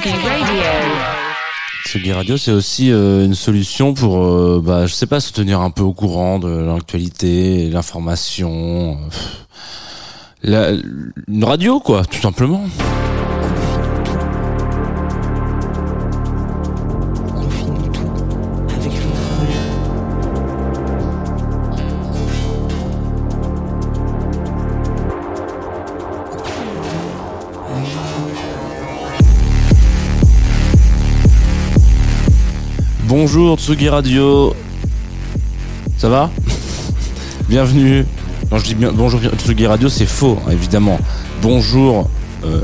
Sugi Radio. Tsugi Radio, c'est aussi euh, une solution pour, euh, bah, je sais pas, se tenir un peu au courant de l'actualité, l'information. une radio, quoi, tout simplement. Bonjour Tsugi Radio. Ça va Bienvenue. Non, je dis bien bonjour Tsugi Radio, c'est faux, évidemment. Bonjour euh,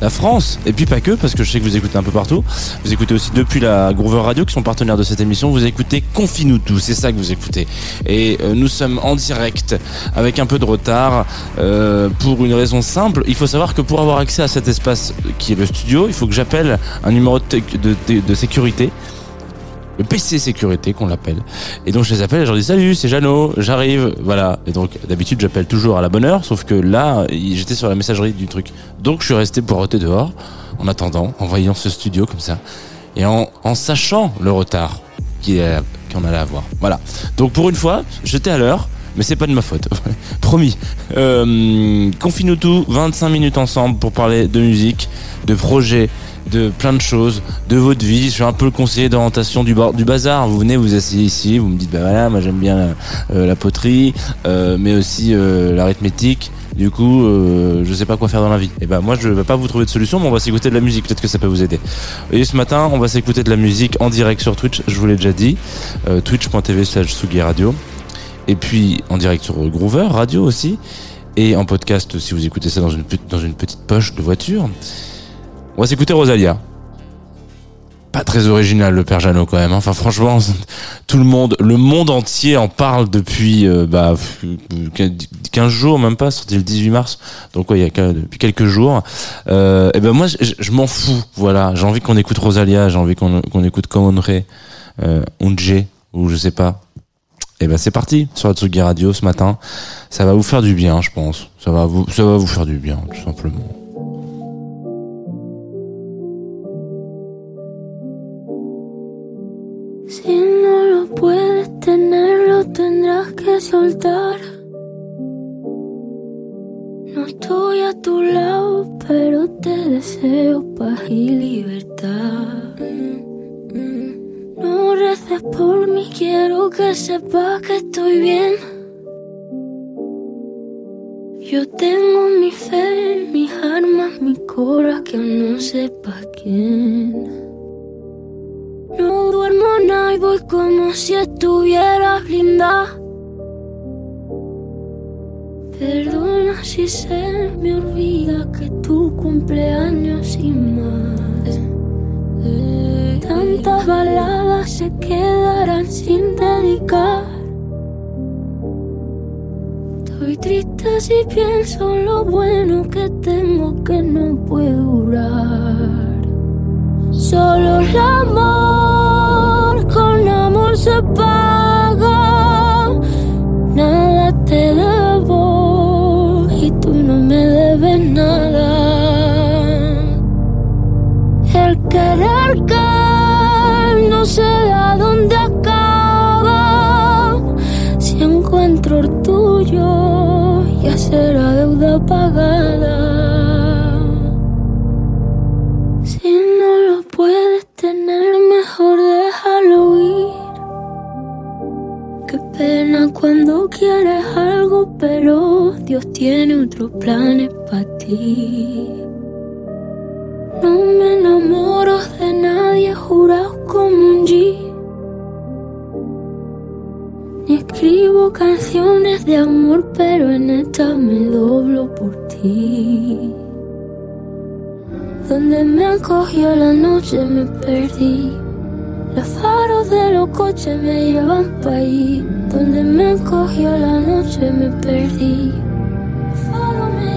la France, et puis pas que, parce que je sais que vous écoutez un peu partout. Vous écoutez aussi depuis la Groover Radio, qui sont partenaires de cette émission. Vous écoutez Confine-nous tout, c'est ça que vous écoutez. Et euh, nous sommes en direct, avec un peu de retard, euh, pour une raison simple. Il faut savoir que pour avoir accès à cet espace qui est le studio, il faut que j'appelle un numéro de sécurité le PC sécurité qu'on l'appelle. Et donc je les appelle et je leur dis salut, c'est Jeannot, j'arrive, voilà. Et donc d'habitude j'appelle toujours à la bonne heure, sauf que là j'étais sur la messagerie du truc. Donc je suis resté poireauté dehors en attendant, en voyant ce studio comme ça et en, en sachant le retard qu'on allait avoir. Voilà. Donc pour une fois, j'étais à l'heure. Mais c'est pas de ma faute, promis. Euh, Confine-nous tout, 25 minutes ensemble pour parler de musique, de projets, de plein de choses, de votre vie. Je suis un peu le conseiller d'orientation du, du bazar. Vous venez, vous asseyez ici, vous me dites, bah voilà, moi j'aime bien la, euh, la poterie, euh, mais aussi euh, l'arithmétique. Du coup, je sais pas quoi faire dans la vie. Et ben moi, je vais pas vous trouver de solution, mais on va s'écouter de la musique. Peut-être que ça peut vous aider. Et ce matin, on va s'écouter de la musique en direct sur Twitch. Je vous l'ai déjà dit, twitch.tv slash Sugi Radio. Et puis en direct sur Groover Radio aussi. Et en podcast si vous écoutez ça dans une petite poche de voiture. On va s'écouter Rosalia. Pas très original le père Jeannot quand même. hein. Enfin franchement, tout le monde, le monde entier en parle depuis euh, bah, 15 jours, même pas, sorti le 18 mars. Donc ouais, il y a depuis quelques jours. Euh, et ben moi, je, m'en fous. Voilà, j'ai envie qu'on écoute Rosalia, j'ai envie qu'on écoute Common Ray, euh, ou je sais pas. Et ben c'est parti sur la Tsugi Radio ce matin. Ça va vous faire du bien, je pense. Ça va vous, ça va vous faire du bien, tout simplement. Si no lo puedes tener, lo tendrás que soltar. No estoy a tu lado, pero te deseo paz y libertad. No reces por mí, quiero que sepas que estoy bien. Yo tengo mi fe, mis armas, mi cora, que no sepa quién. Nada y voy como si estuviera blindada. Perdona si se me olvida que tu cumpleaños y más. Tantas baladas se quedarán sin dedicar. Estoy triste si pienso lo bueno que tengo que no puedo durar. Solo el amor Dios tiene otros planes para ti. No me enamoro de nadie jurado como un G. Ni escribo canciones de amor, pero en esta me doblo por ti. Donde me acogió la noche me perdí. Los faros de los coches me llevan pa' ahí. Donde me acogió la noche me perdí. Faros me.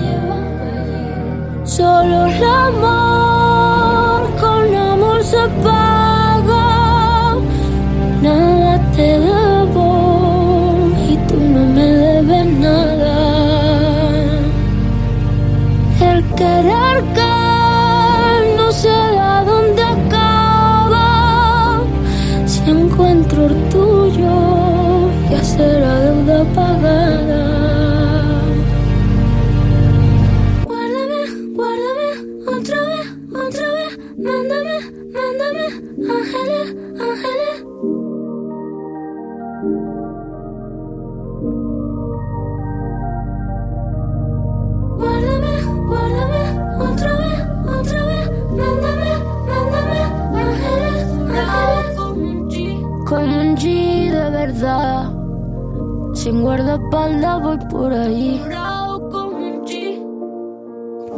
Solo el amor, con amor se paga. Nada te debo y tú no me debes nada. El querer que no sé a dónde acaba. Si encuentro el tuyo, answer all of the bugger. Por ahí.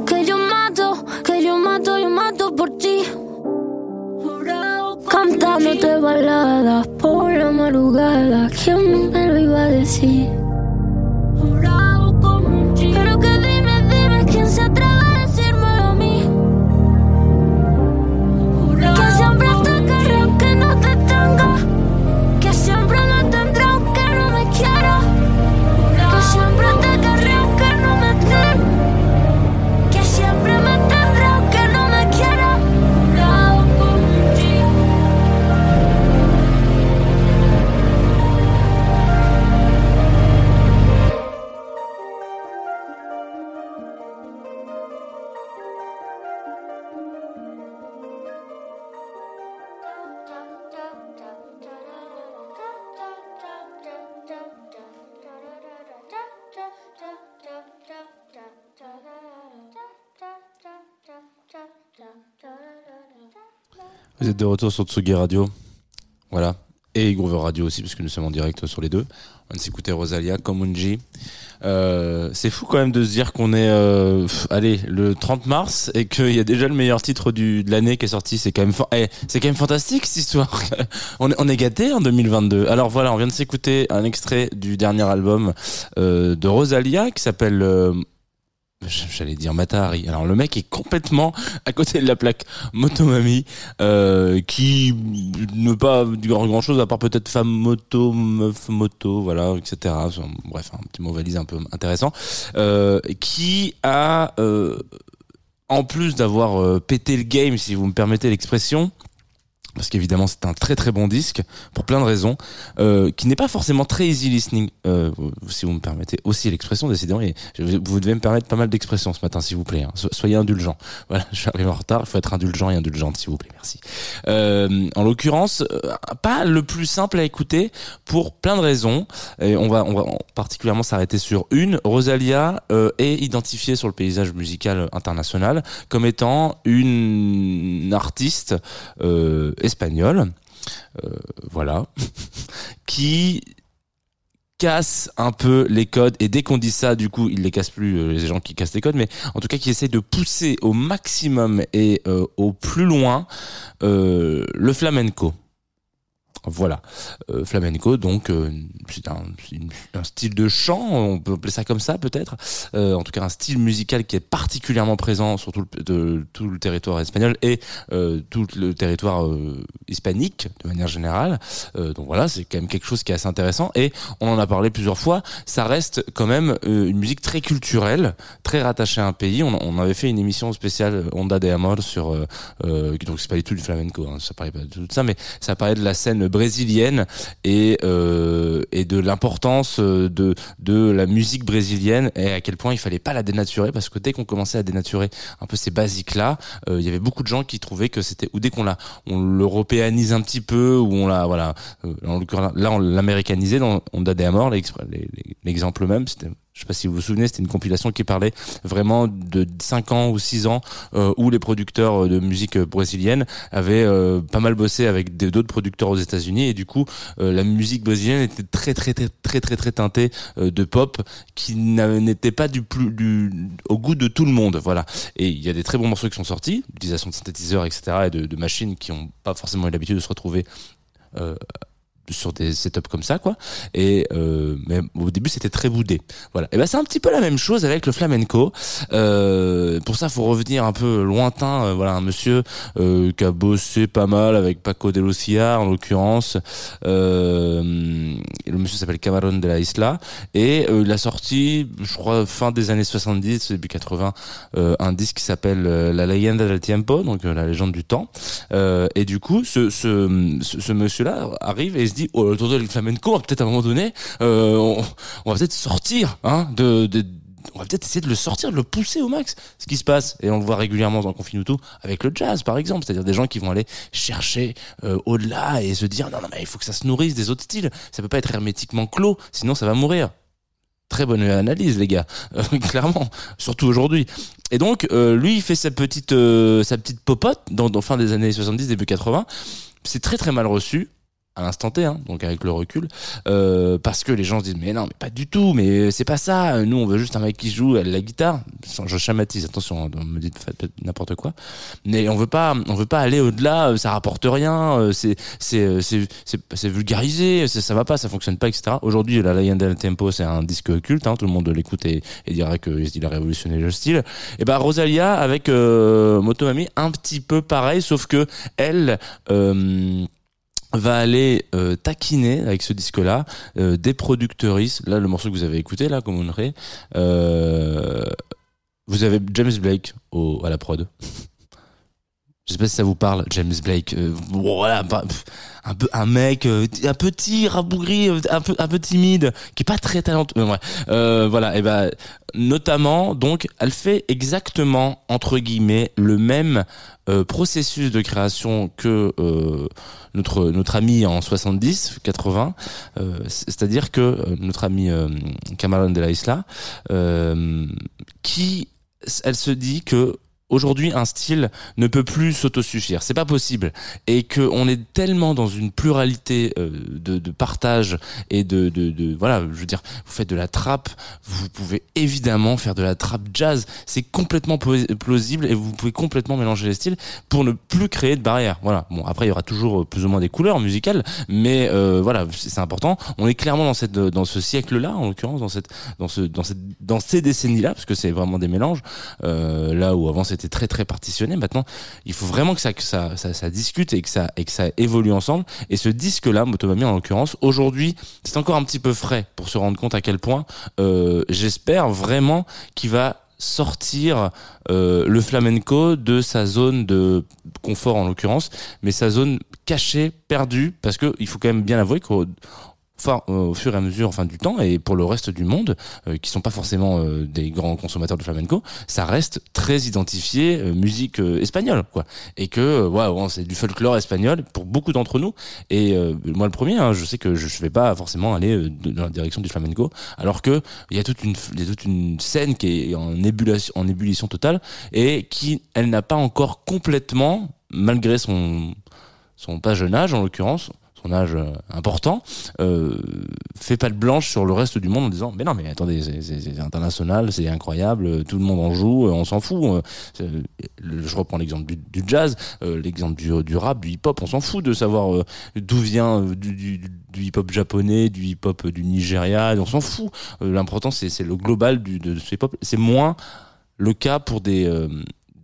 Que yo mato, que yo mato, yo mato por ti. Cantándote baladas por la madrugada. ¿Quién me lo iba a decir? Vous êtes de retour sur Tsugi Radio. Voilà. Et Groover Radio aussi, parce que nous sommes en direct sur les deux. On vient de s'écouter Rosalia, Komunji. Euh, c'est fou quand même de se dire qu'on est, euh, allez, le 30 mars et qu'il y a déjà le meilleur titre du, de l'année qui est sorti. C'est quand même, eh, c'est quand même fantastique cette histoire. on est, on gâté en 2022. Alors voilà, on vient de s'écouter un extrait du dernier album euh, de Rosalia qui s'appelle euh, J'allais dire Matahari. Alors le mec est complètement à côté de la plaque Motomami, euh, qui ne pas grand, grand chose à part peut-être femme moto, meuf moto, voilà, etc. Bref, un petit mot valise un peu intéressant, euh, qui a euh, en plus d'avoir pété le game, si vous me permettez l'expression, parce qu'évidemment c'est un très très bon disque pour plein de raisons, euh, qui n'est pas forcément très easy listening, euh, si vous me permettez aussi l'expression. Décidément, vous devez me permettre pas mal d'expressions ce matin, s'il vous plaît. hein. So- Soyez indulgents. Voilà, je suis arrivé en retard. Il faut être indulgent et indulgente, s'il vous plaît. Merci. Euh, en l'occurrence, pas le plus simple à écouter pour plein de raisons. Et on va, on va particulièrement s'arrêter sur une. Rosalia est identifiée sur le paysage musical international comme étant une artiste espagnole, euh, voilà, qui casse un peu les codes. Et dès qu'on dit ça du coup il les casse plus euh, les gens qui cassent les codes mais en tout cas qui essaie de pousser au maximum et euh, au plus loin le flamenco voilà. Euh, flamenco donc euh, c'est un, un style de chant on peut appeler ça comme ça peut-être. Euh, en tout cas un style musical qui est particulièrement présent sur tout le, de, tout le territoire espagnol et euh, tout le territoire euh, hispanique de manière générale. Euh, donc voilà c'est quand même quelque chose qui est assez intéressant. Et on en a parlé plusieurs fois ça reste quand même une musique très culturelle très rattachée à un pays. On, on avait fait une émission spéciale Onda de Amor sur donc c'est pas du tout du flamenco hein, ça parlait pas de tout ça mais ça parlait de la scène brésilienne et euh, et de l'importance euh, de de la musique brésilienne et à quel point il fallait pas la dénaturer parce que dès qu'on commençait à dénaturer un peu ces basiques là il y avait beaucoup de gens qui trouvaient que c'était ou dès qu'on la on l'européanise un petit peu ou on la voilà euh, là on l'américanisait dans Onda de Amor l'ex- l'exemple même c'était Je sais pas si vous vous souvenez, c'était une compilation qui parlait vraiment de 5 ans ou 6 ans euh, où les producteurs de musique brésilienne avaient euh, pas mal bossé avec d'autres producteurs aux États-Unis et du coup euh, la musique brésilienne était très très très très très très teintée euh, de pop qui n'était pas du plus du au goût de tout le monde. Voilà. Et il y a des très bons morceaux qui sont sortis, d'utilisation de synthétiseurs, etc. et de, machines qui ont pas forcément eu l'habitude de se retrouver euh, sur des setups comme ça quoi. Et euh, mais au début c'était très boudé. Voilà. Et ben c'est un petit peu la même chose avec le flamenco. Euh, pour ça faut revenir un peu lointain euh, voilà un monsieur euh, qui a bossé pas mal avec Paco de Lucia en l'occurrence. Euh, le monsieur s'appelle Camarón de la Isla. Et il a sorti je crois fin des années 70 début 80 euh, un disque qui s'appelle La Leyenda del Tiempo donc la légende du temps. Et du coup, ce, ce, ce, ce monsieur-là arrive et se dit, oh, autour de le flamenco, peut-être à un moment donné, euh, on, va peut-être sortir, hein, on va peut-être essayer de le sortir, de le pousser au max. Ce qui se passe, et on le voit régulièrement dans Confinuto, avec le jazz, par exemple, c'est-à-dire des gens qui vont aller chercher euh, au-delà et se dire, non, non, mais il faut que ça se nourrisse des autres styles. Ça peut pas être hermétiquement clos, sinon ça va mourir. Très bonne analyse, les gars, Euh, clairement, surtout aujourd'hui. Et donc, lui, il fait sa petite, sa petite popote dans, dans fin des années 70, début 80. C'est très très mal reçu à l'instant T, hein, donc avec le recul, euh, parce que les gens se disent mais non, mais pas du tout, mais c'est pas ça. Nous, on veut juste un mec qui joue la guitare. Je chamatise, attention, hein, on me dit n'importe quoi. Mais on veut pas, on veut pas aller au-delà. euh, Ça rapporte rien. euh, C'est c'est c'est vulgarisé. Ça va pas, ça fonctionne pas, etc. Aujourd'hui, la Lion del Tempo, c'est un disque culte. Hein, tout le monde l'écoute et, et dirait que il a révolutionné le style. Et ben Rosalia avec Motomami, un petit peu pareil, sauf que elle. Va aller euh, taquiner avec ce disque-là euh, des producteuristes. Là, le morceau que vous avez écouté, là, comme on dirait, euh, vous avez James Blake à la prod. Je sais pas si ça vous parle, James Blake. Euh, voilà, bah, un peu un mec, euh, un petit rabougri, euh, un peu un peu timide, qui est pas très talentueux. ouais. Euh, voilà, et ben notamment, donc, elle fait exactement entre guillemets le même euh, processus de création que notre notre ami en 70 80 euh, c'est-à-dire que notre ami Cameron de la Isla qui elle se dit que Aujourd'hui, un style ne peut plus s'autosuffire. C'est pas possible. Et que on est tellement dans une pluralité euh, de, de partage et de, de, de voilà, je veux dire, vous faites de la trappe, vous pouvez évidemment faire de la trappe jazz. C'est complètement pla- plausible et vous pouvez complètement mélanger les styles pour ne plus créer de barrière. Voilà. Bon, après, il y aura toujours euh, plus ou moins des couleurs musicales, mais euh, voilà, c'est important. On est clairement dans cette, dans ce siècle-là, en l'occurrence, dans cette, dans ce, dans cette, dans ces décennies-là, parce que c'est vraiment des mélanges. Euh, là où avant c'était très très partitionné, maintenant il faut vraiment que ça, que ça, ça, discute et que ça, et que ça évolue ensemble. Et ce disque-là, Motomami en l'occurrence, aujourd'hui, c'est encore un petit peu frais pour se rendre compte à quel point euh, j'espère vraiment qu'il va sortir euh, le flamenco de sa zone de confort en l'occurrence, mais sa zone cachée, perdue, parce que il faut quand même bien avouer qu'au euh, au fur et à mesure enfin du temps et pour le reste du monde euh, qui sont pas forcément euh, des grands consommateurs de flamenco ça reste très identifié euh, musique espagnole quoi. Et que ouais, bon, c'est du folklore espagnol pour beaucoup d'entre nous. Et moi le premier hein, je sais que je, je vais pas forcément aller dans la direction du flamenco alors que il y a toute une y a toute une scène qui est en ébullition en ébullition totale et qui elle n'a pas encore complètement malgré son son pas jeune âge en l'occurrence son âge euh, important, euh, fait pas de blanche sur le reste du monde en disant mais non mais attendez c'est- international, c'est incroyable, euh, tout le monde en joue, on s'en fout. Je reprends l'exemple du, jazz, l'exemple du, rap, du hip-hop, on s'en fout de savoir d'où vient du, hip-hop japonais, du hip-hop du Nigeria, on s'en fout. L'important c'est le global du, de ce hip-hop. C'est moins le cas pour des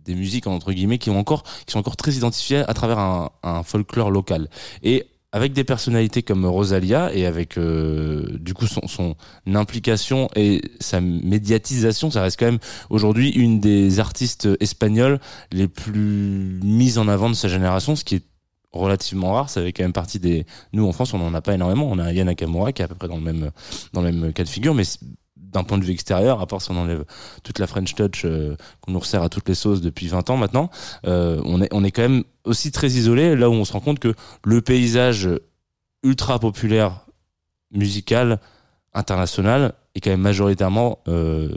des musiques entre guillemets qui ont encore qui sont encore très identifiées à travers un folklore local et avec des personnalités comme Rosalia et avec euh, du coup son, son implication et sa médiatisation, ça reste quand même aujourd'hui une des artistes espagnols les plus mises en avant de sa génération, ce qui est relativement rare. Ça fait quand même partie des. Nous en France, on en a pas énormément. On a Yana Nakamura qui est à peu près dans le même dans le même cas de figure, mais d'un point de vue extérieur, à part si on enlève toute la French Touch euh, qu'on nous resserre à toutes les sauces depuis 20 ans maintenant, euh, on est on est quand même aussi très isolé. Là où on se rend compte que le paysage ultra populaire musical international est quand même majoritairement euh,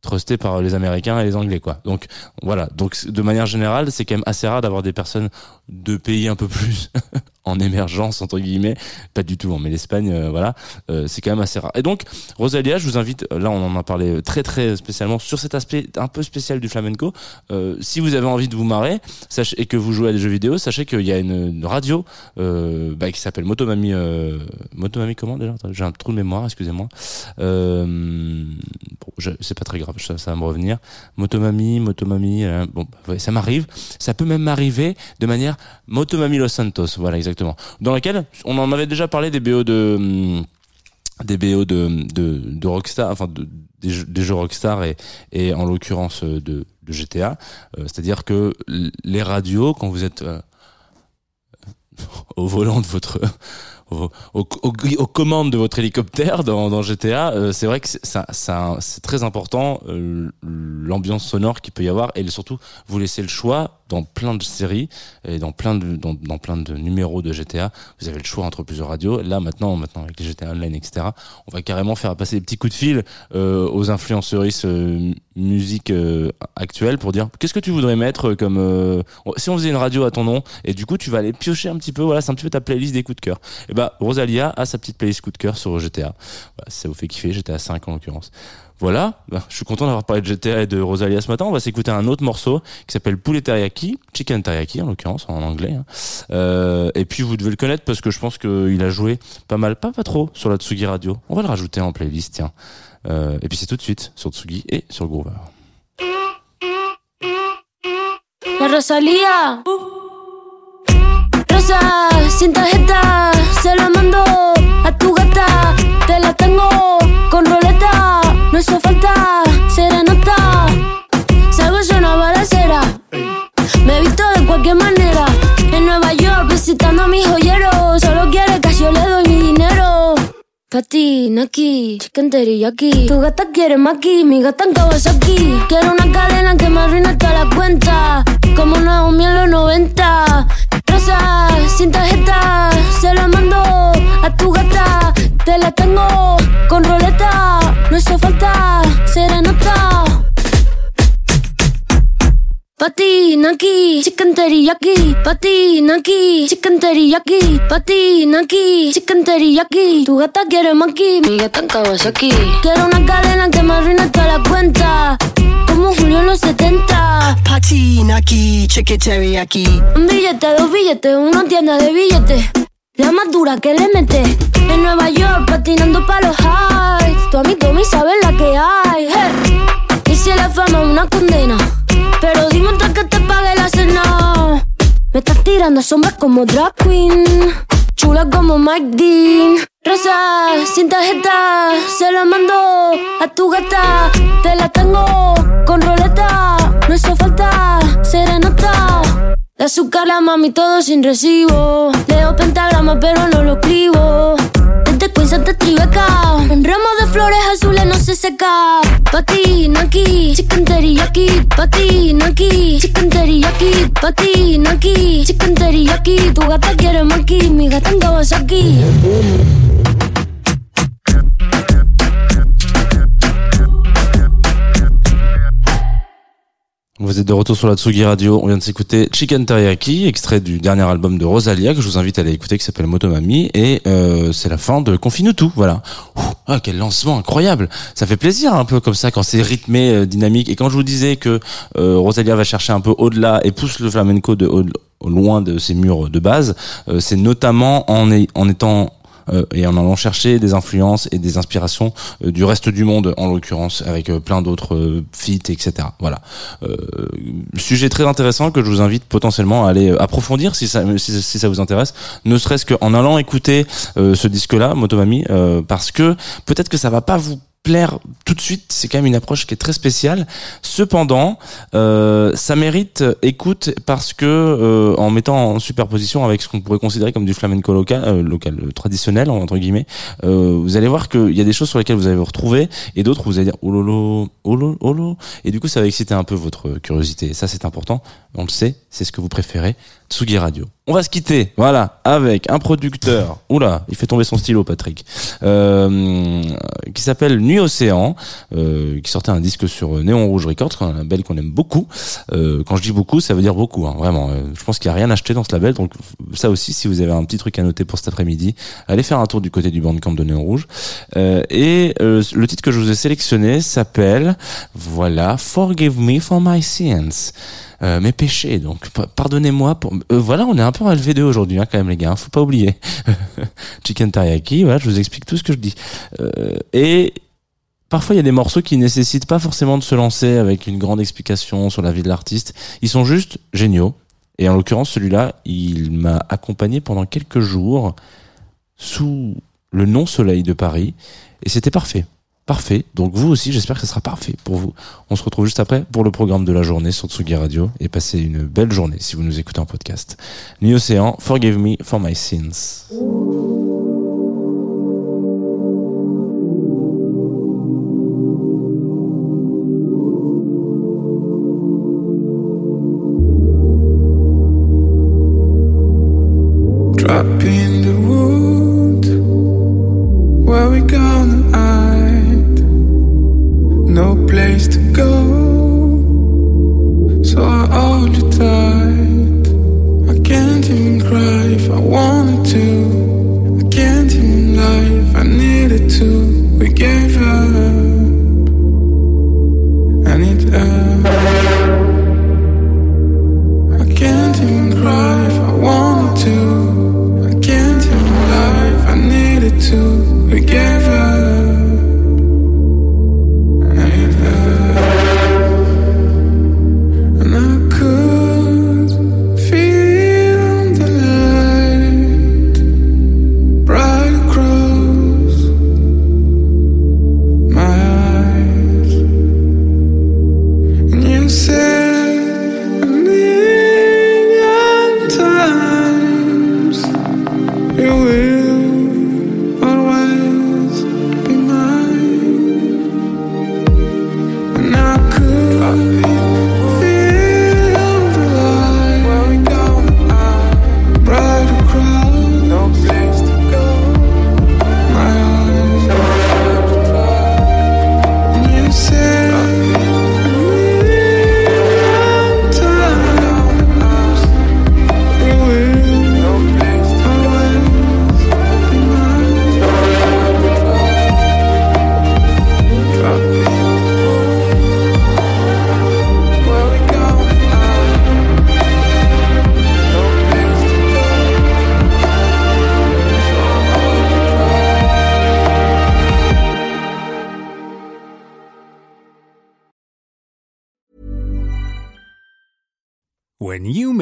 trusté par les Américains et les Anglais, quoi. Donc voilà. Donc de manière générale, c'est quand même assez rare d'avoir des personnes de pays un peu plus en émergence entre guillemets. Pas du tout, hein, mais l'Espagne, euh, voilà, euh, c'est quand même assez rare. Et donc Rosalia, je vous invite. Là, on en a parlé très très spécialement sur cet aspect un peu spécial du flamenco. Euh, si vous avez envie de vous marrer, et que vous jouez à des jeux vidéo, sachez qu'il y a une, radio euh, bah, qui s'appelle Motomami. Euh, Motomami comment déjà? J'ai un trou de mémoire, excusez-moi. Euh, bon, c'est pas très grave, ça, va me revenir. Motomami, Motomami, euh, bon, bah, ça m'arrive. Ça peut même m'arriver de manière Motomami Los Santos, voilà exactement. Dans laquelle on en avait déjà parlé des BO de hum, des BO de de, de Rockstar, enfin de, des, jeux, Rockstar et en l'occurrence euh, de, GTA. Euh, C'est-à-dire que les radios, quand vous êtes euh, au volant de votre au- au- au- aux commandes de votre hélicoptère dans, dans GTA, euh, c'est vrai que ça, c'est très important euh, l'ambiance sonore qu'il peut y avoir et surtout vous laissez le choix dans plein de séries et dans plein de dans, plein de numéros de GTA, vous avez le choix entre plusieurs radios. Là maintenant, maintenant avec les GTA Online, etc., on va carrément faire passer des petits coups de fil euh, aux influenceuristes euh, musique euh, actuelle pour dire qu'est-ce que tu voudrais mettre comme euh, si on faisait une radio à ton nom et du coup tu vas aller piocher un petit peu voilà c'est un petit peu ta playlist des coups de cœur et bah Rosalia a sa petite playlist coup de cœur sur GTA voilà, ça vous fait kiffer GTA 5 en l'occurrence voilà, Bah, je suis content d'avoir parlé de GTA et de Rosalia ce matin. On va s'écouter un autre morceau qui s'appelle Poulet Teriyaki, Chicken Teriyaki en l'occurrence en anglais. hein. Euh, et puis vous devez le connaître parce que je pense qu'il a joué pas mal, pas pas trop sur la Tsugi Radio. On va le rajouter en playlist, tiens. Euh, et puis c'est tout de suite sur Tsugi et sur Groover. La Rosalía. Sin tarjeta, se la mando a tu gata. Te la tengo con roleta, no hizo falta serenata. Salgo es una balacera, me he visto de cualquier manera. En Nueva York visitando a mis joyeros, solo quiere que yo le doy mi dinero. Pati, Naki, chicken teriyaki Tu gata quiere maki, mi gata en Kawasaki Quiero una cadena que me arruine toda la cuenta Como Naomi en los 90 Sin tarjeta, se la mando a tu gata. Te la tengo con roleta, no hizo falta serenata. Pati, Naki, chicken teriyaki. Pati, Naki, chicken teriyaki. Pati, Naki, chicken teriyaki. Tu gata quiere maki, mi gata en Kawasaki. Quiero una cadena que me arruine toda la cuenta Como Julio en los 70 Pati, naki, chicken teriyaki. Un billete, dos billetes, una tienda de billetes. La más dura que le mete. En Nueva York patinando pa' los highs Tu amigo Tommy sabe la que hay hey. Y si la fama una condena Pero dime antes que te pague la cena. Me estás tirando sombras como drag queen. Chula como Mike Dean Rosa, sin tarjeta Se la mando a tu gata. Te la tengo con roleta No hizo falta serenata de azúcar la mami todo sin recibo. Leo pentagrama pero no lo escribo Desde Queens hasta Tribeca. Un ramo de flores azules no se seca. Pati, Naki, chicken teriyaki Pati, Naki, chicken teriyaki Pati, Naki, chicken teriyaki Tu gata quiere maki, mi gata en Kawasaki Vous êtes de retour sur la Tsugi Radio. On vient de s'écouter Chicken Teriyaki, extrait du dernier album de Rosalia que je vous invite à aller écouter, qui s'appelle Motomami. Et euh, c'est la fin de Confine tout. Voilà. Ah, quel lancement incroyable. Ça fait plaisir un peu comme ça quand c'est rythmé, euh, dynamique. Et quand je vous disais que euh, Rosalia va chercher un peu au-delà et pousse le flamenco de au, loin de ses murs de base, euh, c'est notamment en, étant et en allant chercher des influences et des inspirations euh, du reste du monde, en l'occurrence, avec euh, plein d'autres euh, feats, etc. Voilà. Euh, sujet très intéressant que je vous invite potentiellement à aller euh, approfondir si ça, si, ça vous intéresse, ne serait-ce qu'en allant écouter euh, ce disque-là, Motomami, euh, parce que peut-être que ça va pas vous tout de suite, c'est quand même une approche qui est très spéciale. Cependant, euh, ça mérite écoute parce que euh, en mettant en superposition avec ce qu'on pourrait considérer comme du flamenco local, euh, local traditionnel entre guillemets, vous allez voir qu'il y a des choses sur lesquelles vous allez vous retrouver et d'autres vous allez dire oh lolo, oh lolo, oh lolo. et du coup ça va exciter un peu votre curiosité. Et ça c'est important, on le sait, c'est ce que vous préférez. Tsugi Radio. On va se quitter, voilà, avec un producteur. Oula, il fait tomber son stylo, Patrick. Euh, qui s'appelle Nuit Océan, euh, qui sortait un disque sur Néon Rouge Records, un label qu'on aime beaucoup. Euh, quand je dis beaucoup, ça veut dire beaucoup, hein, vraiment. Euh, je pense qu'il n'y a rien acheté dans ce label, donc ça aussi, si vous avez un petit truc à noter pour cet après-midi, allez faire un tour du côté du bandcamp de Néon Rouge. Euh, et euh, le titre que je vous ai sélectionné s'appelle, voilà, Forgive Me for My Sins. Euh, mes péchés. Donc pa- pardonnez-moi pour. euh, voilà, on est un peu en LV2 aujourd'hui, hein, quand même les gars. hein, faut pas oublier. Chicken teriyaki. Voilà, je vous explique tout ce que je dis. Euh, et parfois il y a des morceaux qui nécessitent pas forcément de se lancer avec une grande explication sur la vie de l'artiste. Ils sont juste géniaux. Et en l'occurrence, celui-là, il m'a accompagné pendant quelques jours sous le non-soleil de Paris. Et c'était parfait. Parfait. Donc vous aussi, j'espère que ce sera parfait pour vous. On se retrouve juste après pour le programme de la journée sur Tsugi Radio et passez une belle journée si vous nous écoutez en podcast. Nuit Océan, Forgive Me for My Sins. Drop in the wood Where we gonna